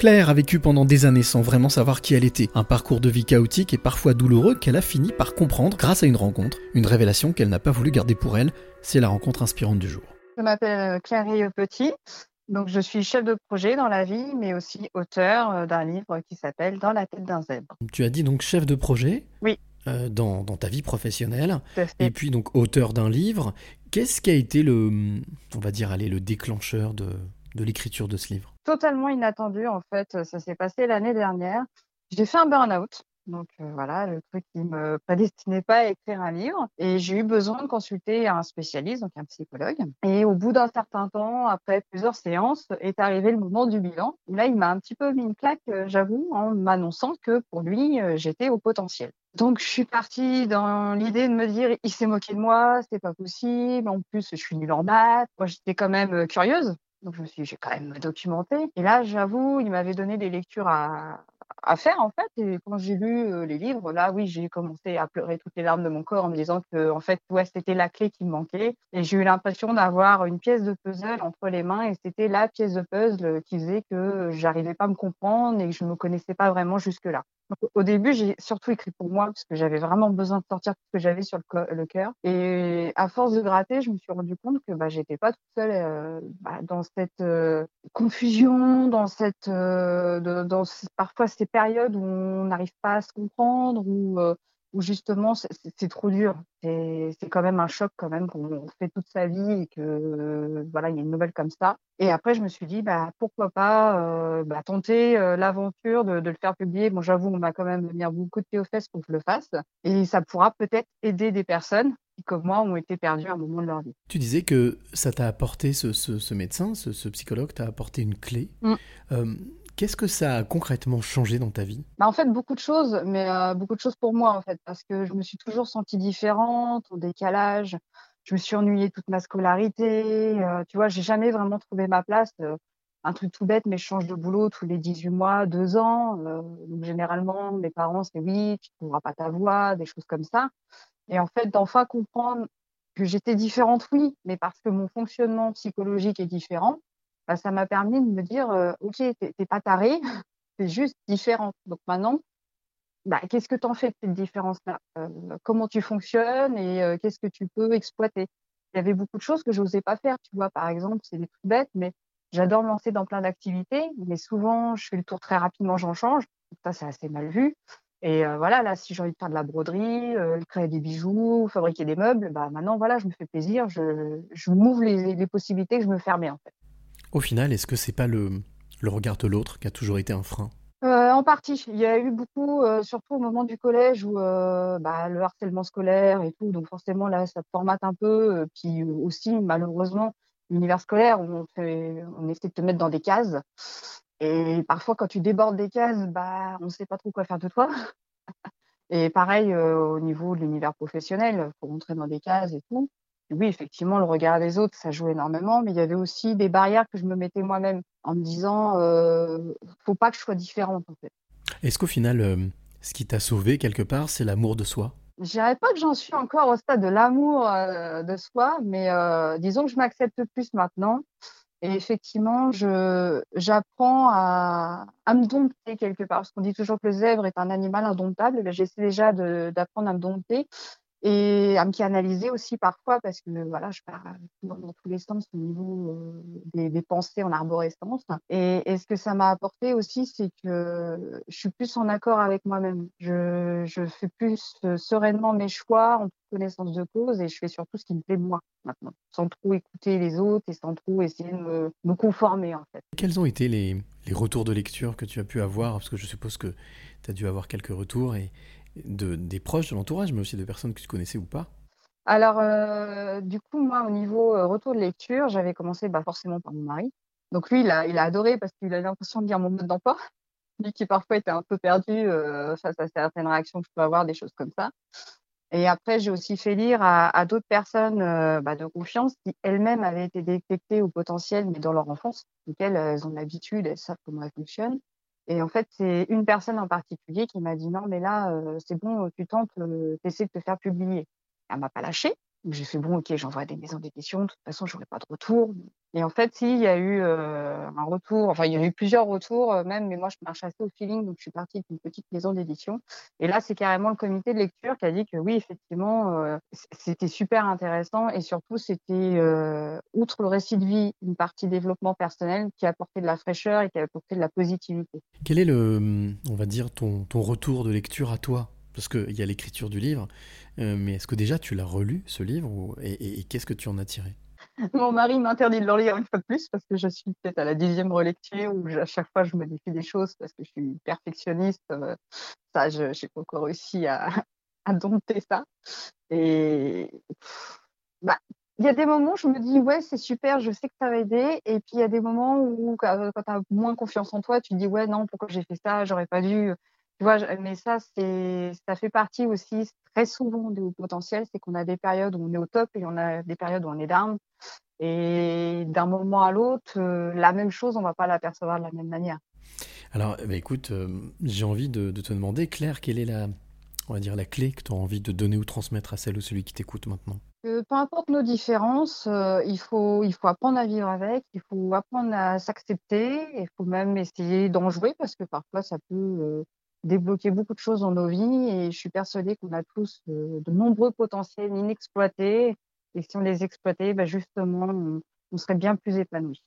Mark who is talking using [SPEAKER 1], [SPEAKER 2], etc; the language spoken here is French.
[SPEAKER 1] Claire a vécu pendant des années sans vraiment savoir qui elle était. Un parcours de vie chaotique et parfois douloureux qu'elle a fini par comprendre grâce à une rencontre, une révélation qu'elle n'a pas voulu garder pour elle. C'est la rencontre inspirante du jour.
[SPEAKER 2] Je m'appelle Claire Petit. Donc, je suis chef de projet dans la vie, mais aussi auteur euh, d'un livre qui s'appelle Dans la tête d'un zèbre.
[SPEAKER 1] Tu as dit donc chef de projet
[SPEAKER 2] Oui.
[SPEAKER 1] Euh, dans, ta vie professionnelle. Et puis donc auteur d'un livre. Qu'est-ce qui a été le, on va dire, allez, le déclencheur de, de l'écriture de ce livre
[SPEAKER 2] Totalement inattendu, en fait. Ça s'est passé l'année dernière. J'ai fait un burn-out. Donc euh, voilà, le truc qui me prédestinait pas à écrire un livre. Et j'ai eu besoin de consulter un spécialiste, donc un psychologue. Et au bout d'un certain temps, après plusieurs séances, est arrivé le moment du bilan. là, il m'a un petit peu mis une claque, euh, j'avoue, en m'annonçant que pour lui, euh, j'étais au potentiel. Donc je suis partie dans l'idée de me dire, il s'est moqué de moi, c'est pas possible. En plus, je suis nulle en maths. Moi, j'étais quand même curieuse. Donc je me suis dit, j'ai quand même documenté. Et là, j'avoue, il m'avait donné des lectures à, à faire en fait. Et quand j'ai lu les livres, là, oui, j'ai commencé à pleurer toutes les larmes de mon corps en me disant que en fait, ouais, c'était la clé qui me manquait. Et j'ai eu l'impression d'avoir une pièce de puzzle entre les mains et c'était la pièce de puzzle qui faisait que j'arrivais pas à me comprendre et que je me connaissais pas vraiment jusque là au début, j'ai surtout écrit pour moi parce que j'avais vraiment besoin de sortir tout ce que j'avais sur le, cœur. Et à force de gratter, je me suis rendu compte que bah, j'étais pas toute seule bah, dans cette confusion, dans cette, dans parfois ces périodes où on n'arrive pas à se comprendre, ou où justement c'est trop dur. C'est quand même un choc quand même qu'on fait toute sa vie et que voilà il y a une nouvelle comme ça. Et après je me suis dit bah pourquoi pas euh, bah, tenter euh, l'aventure de, de, le faire publier. Bon j'avoue on m'a quand même mis beaucoup de pied aux fesses pour que je le fasse et ça pourra peut-être aider des personnes qui comme moi ont été perdues à un moment de leur vie.
[SPEAKER 1] Tu disais que ça t'a apporté ce, ce, ce médecin, ce, ce psychologue t'a apporté une clé. Mmh. Euh, Qu'est-ce que ça a concrètement changé dans ta vie?
[SPEAKER 2] Bah En fait, beaucoup de choses, mais euh, beaucoup de choses pour moi, en fait, parce que je me suis toujours sentie différente, en décalage. Je me suis ennuyée toute ma scolarité. Euh, tu vois, j'ai jamais vraiment trouvé ma place. Euh, un truc tout bête, mais je change de boulot tous les 18 mois, 2 ans. donc, généralement, mes parents, c'est oui, tu ne trouveras pas ta voie, des choses comme ça. Et en fait, d'enfin comprendre que j'étais différente, oui, mais parce que mon fonctionnement psychologique est différent, bah, ça m'a permis de me dire, euh, OK, t'es pas taré, c'est juste différent. Donc maintenant, bah, qu'est-ce que tu en fais de cette différence-là? Euh, Comment tu fonctionnes et euh, qu'est-ce que tu peux exploiter? Il y avait beaucoup de choses que je n'osais pas faire. Tu vois, par exemple, c'est des trucs bêtes, mais j'adore me lancer dans plein d'activités, mais souvent, je fais le tour très rapidement, j'en change. ça, c'est assez mal vu. Et voilà, là, si j'ai envie de faire de la broderie, créer des bijoux, fabriquer des meubles, bah maintenant, voilà, je me fais plaisir, je, je m'ouvre les, les possibilités que je me fermais en fait.
[SPEAKER 1] Au final, est-ce que c'est pas le, regard de l'autre qui a toujours été un frein?
[SPEAKER 2] Euh, en partie. Il y a eu beaucoup, euh, surtout au moment du collège, où euh, bah, le harcèlement scolaire et tout. Donc forcément, là, ça te formate un peu. puis aussi, malheureusement, l'univers scolaire, on, essaie de te mettre dans des cases. Et parfois, quand tu débordes des cases, bah, on ne sait pas trop quoi faire de toi. et pareil, au niveau de l'univers professionnel, faut rentrer dans des cases et tout oui, effectivement, le regard des autres, ça joue énormément, mais il y avait aussi des barrières que je me mettais moi-même en me disant, euh, faut pas que je sois différente en fait.
[SPEAKER 1] Est-ce qu'au final, euh, ce qui t'a sauvé quelque part, c'est l'amour de soi?
[SPEAKER 2] Je dirais pas que j'en suis encore au stade de l'amour euh, de soi, mais euh, disons que je m'accepte plus maintenant. Et effectivement, je j'apprends à, à me dompter quelque part, parce qu'on dit toujours que le zèbre est un animal indomptable. J'essaie déjà d'apprendre à me dompter et à me canaliser aussi parfois parce que voilà, je pars dans tous les sens au niveau euh, des, pensées en arborescence. Et, ce que ça m'a apporté aussi, c'est que je suis plus en accord avec moi-même. Je, fais plus euh, sereinement mes choix en connaissance de cause et je fais surtout ce qui me plaît moi maintenant, sans trop écouter les autres et sans trop essayer de me, me conformer en fait.
[SPEAKER 1] Quels ont été les, les retours de lecture que tu as pu avoir? Parce que je suppose que tu as dû avoir quelques retours et, de, des proches de l'entourage, mais aussi de personnes que tu connaissais ou pas
[SPEAKER 2] Alors, euh, du coup, moi, au niveau euh, retour de lecture, j'avais commencé bah, forcément par mon mari. Donc lui, il a, il a adoré parce qu'il a l'impression de lire mon mode d'emploi. Lui qui parfois était un peu perdu euh, face à certaines réactions que je peux avoir, des choses comme ça. Et après, j'ai aussi fait lire à, à d'autres personnes bah, de confiance qui elles-mêmes avaient été détectées au potentiel, mais dans leur enfance. Donc elles, elles ont l'habitude, elles savent comment elles fonctionnent. Et en fait, c'est une personne en particulier qui m'a dit non, mais là, euh, c'est bon, tu tentes, euh, tu essaies de te faire publier. Elle m'a pas lâché. J'ai fait bon, ok, j'envoie des maisons d'édition. De toute façon, j'aurai pas de retour. Et en fait, si, il y a eu euh, un retour. Enfin, il y a eu plusieurs retours euh, même. Mais moi, je marche assez au feeling, donc je suis partie avec une petite maison d'édition. Et là, c'est carrément le comité de lecture qui a dit que oui, effectivement, euh, c'était super intéressant et surtout, c'était outre le récit de vie, une partie développement personnel qui a apporté de la fraîcheur et qui a apporté de la positivité.
[SPEAKER 1] Quel est le, on va dire, ton, ton retour de lecture à toi? Parce qu'il y a l'écriture du livre, euh, mais est-ce que déjà tu l'as relu, ce livre, et, qu'est-ce que tu en as tiré?
[SPEAKER 2] Mon mari m'interdit de le lire une fois de plus, parce que je suis peut-être à la dixième relecture, où à chaque fois je modifie des choses, parce que je suis perfectionniste. Euh, ça, je n'ai pas encore réussi à, dompter ça. Et bah, il y a des moments où je me dis ouais c'est super je sais que ça va aider et puis il y a des moments où quand tu as moins confiance en toi tu te dis ouais non pourquoi j'ai fait ça? J'aurais pas dû tu vois, mais ça, c'est, ça fait partie aussi très souvent du potentiel, c'est qu'on a des périodes où on est au top et on a des périodes où on est down. Et d'un moment à l'autre, euh, la même chose, on va pas l'apercevoir de la même manière.
[SPEAKER 1] Alors, bah, écoute, euh, j'ai envie de, te demander, Claire, quelle est la, on va dire, la clé que tu as envie de donner ou transmettre à celle ou celui qui t'écoute maintenant?
[SPEAKER 2] Peu importe nos différences, euh, il, faut, il faut apprendre à vivre avec, il faut apprendre à s'accepter, il faut même essayer d'en jouer parce que parfois ça peut débloquer beaucoup de choses dans nos vies et je suis persuadée qu'on a tous euh, de nombreux potentiels inexploités et si on les exploitait, bah justement, on, serait bien plus épanouis.